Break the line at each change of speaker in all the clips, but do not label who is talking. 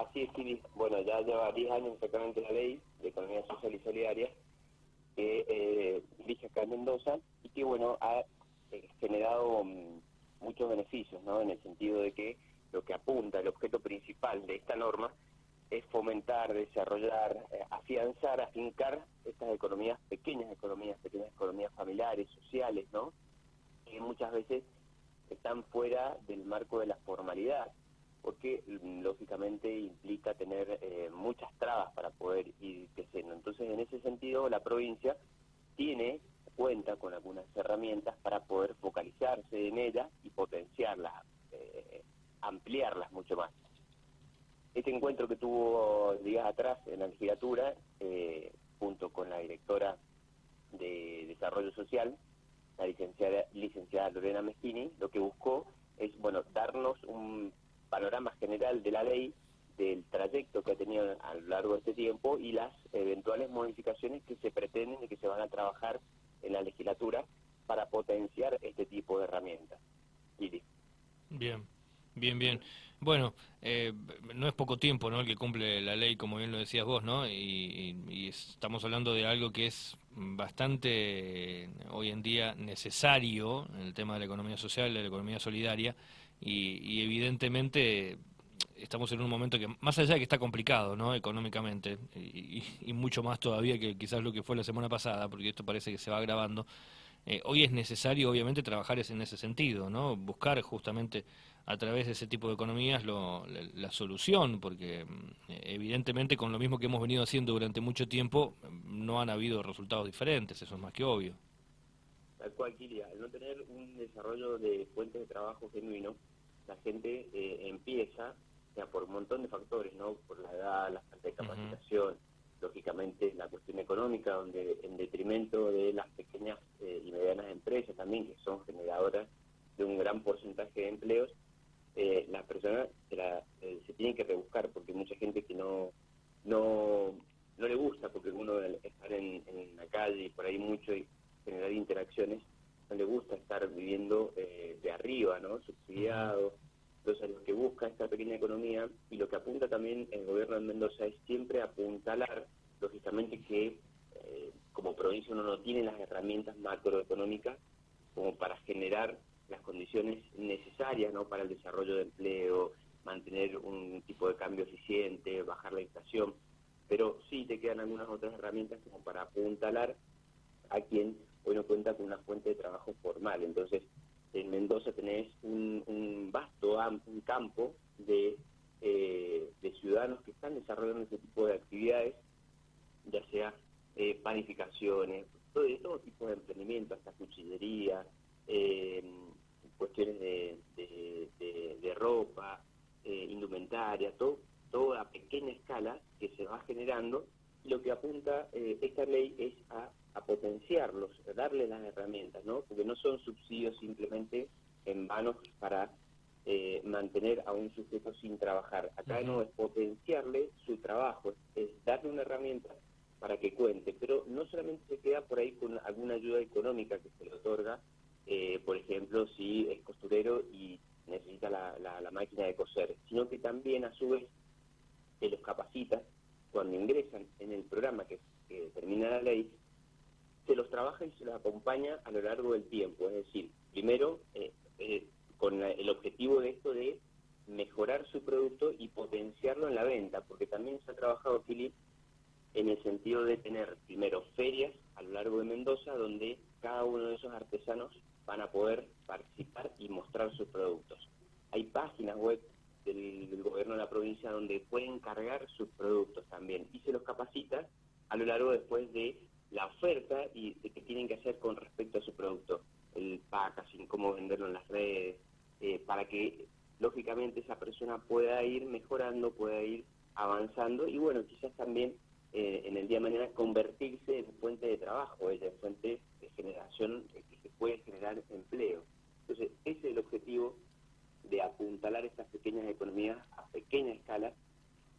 Así es, Siri. Bueno, ya lleva 10 años exactamente la ley de economía social y solidaria que eh, acá en Mendoza y que, bueno, ha eh, generado mm, muchos beneficios, ¿no? En el sentido de que lo que apunta, el objeto principal de esta norma es fomentar, desarrollar, eh, afianzar, afincar estas economías, pequeñas economías, pequeñas economías familiares, sociales, ¿no? Que muchas veces están fuera del marco de la formalidad, porque mm, lógicamente implica tener eh, muchas trabas para poder ir creciendo. Entonces, en ese sentido, la provincia tiene, cuenta con algunas herramientas para poder focalizarse en ellas y potenciarlas, eh, ampliarlas mucho más. Este encuentro que tuvo días atrás en la legislatura, eh, junto con la directora de Desarrollo Social, la licenciada, licenciada Lorena Meschini, lo que buscó es bueno darnos un panorama general de la ley, del trayecto que ha tenido a lo largo de este tiempo y las eventuales modificaciones que se pretenden y que se van a trabajar en la legislatura para potenciar este tipo de herramientas.
Bien. Bien, bien. Bueno, eh, no es poco tiempo, ¿no? El que cumple la ley, como bien lo decías vos, ¿no? Y, estamos hablando de algo que es bastante eh, hoy en día necesario en el tema de la economía social, de la economía solidaria, y, evidentemente estamos en un momento que, más allá de que está complicado, ¿no? Económicamente, y, mucho más todavía que quizás lo que fue la semana pasada, porque esto parece que se va agravando. Eh, hoy es necesario, obviamente, trabajar en ese sentido, ¿no? Buscar justamente a través de ese tipo de economías la, solución, porque mm, evidentemente con lo mismo que hemos venido haciendo durante mucho tiempo no han habido resultados diferentes, eso es más que obvio.
Tal cual, Kiria, al no tener un desarrollo de fuentes de trabajo genuino, la gente eh, empieza, ya por un montón de factores, ¿no? Por la edad, la falta de capacitación, lógicamente la cuestión económica, donde en detrimento de las pequeñas eh, y medianas empresas también, que son generadoras de un gran porcentaje de empleos, eh, las personas se, la, eh, se tienen que rebuscar porque mucha gente que no no no le gusta porque uno estar en, la calle y por ahí mucho y generar interacciones no le gusta estar viviendo eh, de arriba no subsidiado entonces lo que busca esta pequeña economía y lo que apunta también el gobierno de Mendoza es siempre apuntalar lógicamente que eh, como uno no tiene las herramientas macroeconómicas como para generar las condiciones necesarias ¿no? para el desarrollo de empleo, mantener un tipo de cambio eficiente, bajar la inflación, pero sí te quedan algunas otras herramientas como para apuntalar a quien hoy no cuenta con una fuente de trabajo formal. Entonces, en Mendoza tenés un, vasto un campo de, eh, de ciudadanos que están desarrollando ese tipo de actividades, ya sea eh, panificaciones, todo, todo tipo de emprendimiento, hasta cuchillería, eh, de, de, ropa, eh, indumentaria, todo, todo a pequeña escala que se va generando. Lo que apunta eh, esta ley es a, potenciarlos, a darle las herramientas, ¿no? Porque no son subsidios simplemente en manos para eh, mantener a un sujeto sin trabajar. Acá no es potenciarle su trabajo, es darle una herramienta para que cuente, pero no solamente se queda por ahí con alguna ayuda económica que se le otorga, eh, por ejemplo, si es costurero y necesita la, la, máquina de coser, sino que también a su vez se los capacita cuando ingresan en el programa que, termina la ley, se los trabaja y se los acompaña a lo largo del tiempo. Es decir, primero, eh, eh, con el objetivo de esto de mejorar su producto y potenciarlo en la venta, porque también se ha trabajado, Philip, en el sentido de tener primero ferias a lo largo de Mendoza, donde cada uno de esos artesanos van a poder participar y mostrar sus productos. Hay páginas web del, gobierno de la provincia donde pueden cargar sus productos también y se los capacita a lo largo después de la oferta y de qué tienen que hacer con respecto a su producto, el packaging, cómo venderlo en las redes, eh, para que lógicamente esa persona pueda ir mejorando, pueda ir avanzando y bueno, quizás también eh, en el día de mañana convertirse en fuente de trabajo, en fuente de generación puede generar empleo. Entonces, ese es el objetivo de apuntalar estas pequeñas economías a pequeña escala,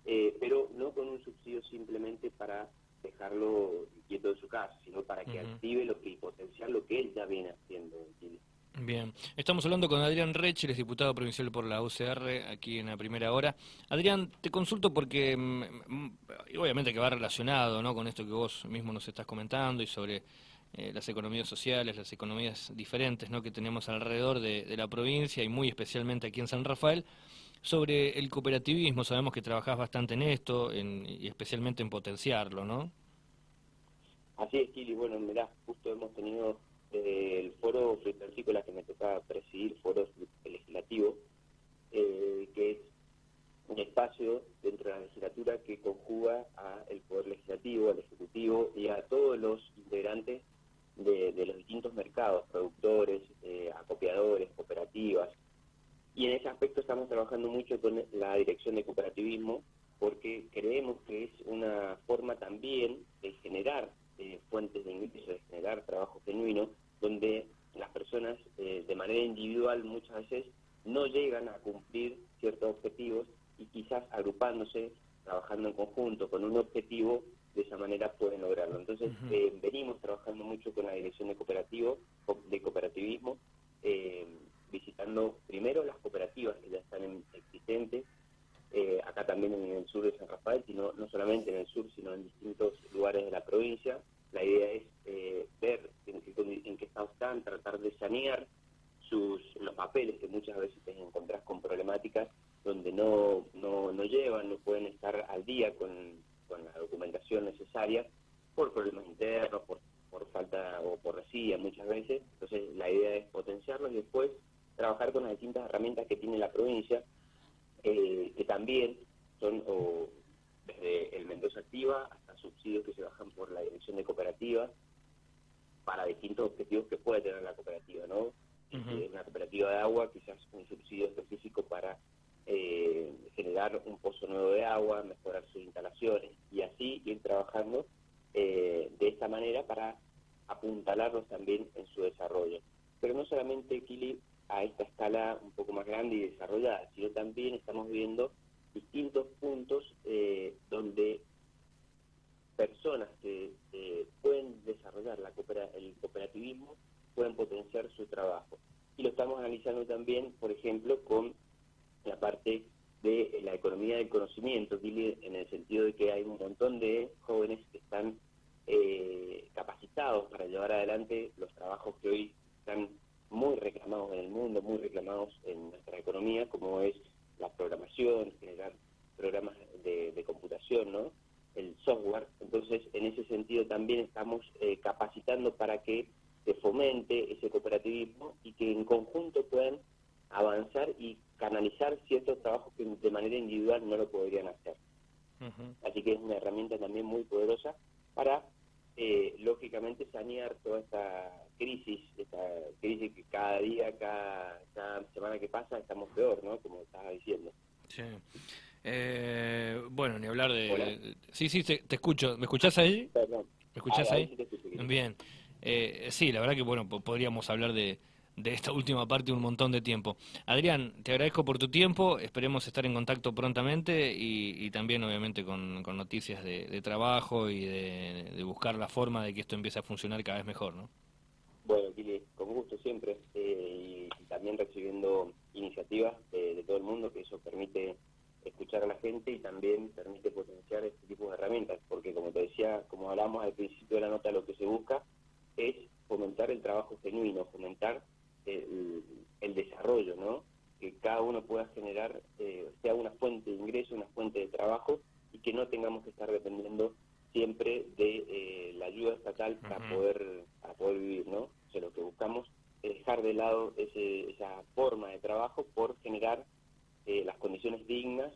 eh, pero no con un subsidio simplemente para dejarlo quieto de su casa, sino para que active lo que y potenciar lo que él ya viene haciendo en Chile.
Bien, estamos hablando con Adrián Rech, el diputado provincial por la UCR, aquí en la primera hora. Adrián, te consulto porque mm, mm, obviamente que va relacionado ¿no? con esto que vos mismo nos estás comentando y sobre eh, las economías sociales, las economías diferentes ¿no? que tenemos alrededor de, la provincia y muy especialmente aquí en San Rafael. Sobre el cooperativismo, sabemos que trabajás bastante en esto y especialmente en potenciarlo, ¿no?
Así es, Kili. Bueno, mirá, justo hemos tenido el foro frutícola que me toca presidir, foro legislativo, eh, que es un espacio dentro de la legislatura que conjuga al Poder Legislativo, al Ejecutivo y a todos los integrantes de, los distintos mercados, productores, eh, acopiadores, cooperativas. Y en ese aspecto estamos trabajando mucho con la Dirección de Cooperativismo porque creemos que es una forma también de generar eh, fuentes de ingresos, de generar trabajo genuino, donde las personas eh, de manera individual muchas veces no llegan a cumplir ciertos objetivos y quizás agrupándose, trabajando en conjunto con un objetivo, de esa manera pueden lograrlo. Entonces eh, venimos trabajando mucho con la dirección de cooperativo, de cooperativismo, visitando primero las cooperativas que ya están existentes, acá también en el sur de San Rafael, sino no solamente en el sur, sino en distintos lugares de la provincia, la idea es eh, ver en qué, estado están, tratar de sanear sus, los papeles que muchas veces te encontrás con problemáticas donde no, no, no llevan, no pueden estar al día con, necesaria por problemas internos, por, por falta o por resilla muchas veces. Entonces la idea es potenciarlos y después trabajar con las distintas herramientas que tiene la provincia, eh, que también son o, desde el Mendoza Activa hasta subsidios que se bajan por la dirección de cooperativas para distintos objetivos que puede tener la cooperativa, ¿no? Eh, una cooperativa de agua, quizás un subsidio específico para eh, generar un pozo nuevo de agua, mejorar sus instalaciones y así ir trabajando eh, de esta manera para apuntalarlos también en su desarrollo. Pero no solamente Kili a esta escala un poco más grande y desarrollada, sino también estamos viendo distintos puntos eh, donde personas que pueden desarrollar la el cooperativismo pueden potenciar su trabajo. Y lo estamos analizando también, por ejemplo, con la parte de la economía del en el sentido de que hay un montón de jóvenes que están eh, capacitados para llevar adelante los trabajos que hoy están muy reclamados en el mundo, muy reclamados en nuestra economía, como es la programación, generar programas de, computación, ¿no? el software. Entonces, en ese sentido también estamos eh, capacitando para que se fomente ese cooperativismo y que en conjunto puedan avanzar y canalizar ciertos trabajos que de manera individual no lo podrían hacer. Así que es una herramienta también muy poderosa para, eh, lógicamente, sanear toda esta crisis, esta crisis que cada día, cada, cada semana que pasa estamos peor, ¿no? Como estaba diciendo.
Sí. Eh, bueno, ni hablar de... Sí, sí, te, escucho. ¿Me escuchás ahí?
Perdón.
¿Me escuchás ahí? Bien. Eh, sí, la verdad que, bueno, podríamos hablar de, de esta última parte un montón de tiempo. Adrián, te agradezco por tu tiempo, esperemos estar en contacto prontamente y, también obviamente con, noticias de, trabajo y de, buscar la forma de que esto empiece a funcionar cada vez mejor, ¿no?
Bueno, Kili, con gusto siempre eh, y, también recibiendo iniciativas de, todo el mundo que eso permite escuchar a la gente y también permite potenciar este tipo de herramientas, porque como te decía, como hablamos al principio de la nota, lo que se busca es fomentar el trabajo genuino, fomentar el, desarrollo, ¿no? Que cada uno pueda generar, eh, sea una fuente de ingreso, una fuente de trabajo y que no tengamos que estar dependiendo siempre de eh, la ayuda estatal para poder para poder vivir, ¿no? O sea, lo que buscamos es dejar de lado esa forma de trabajo por generar eh, las condiciones dignas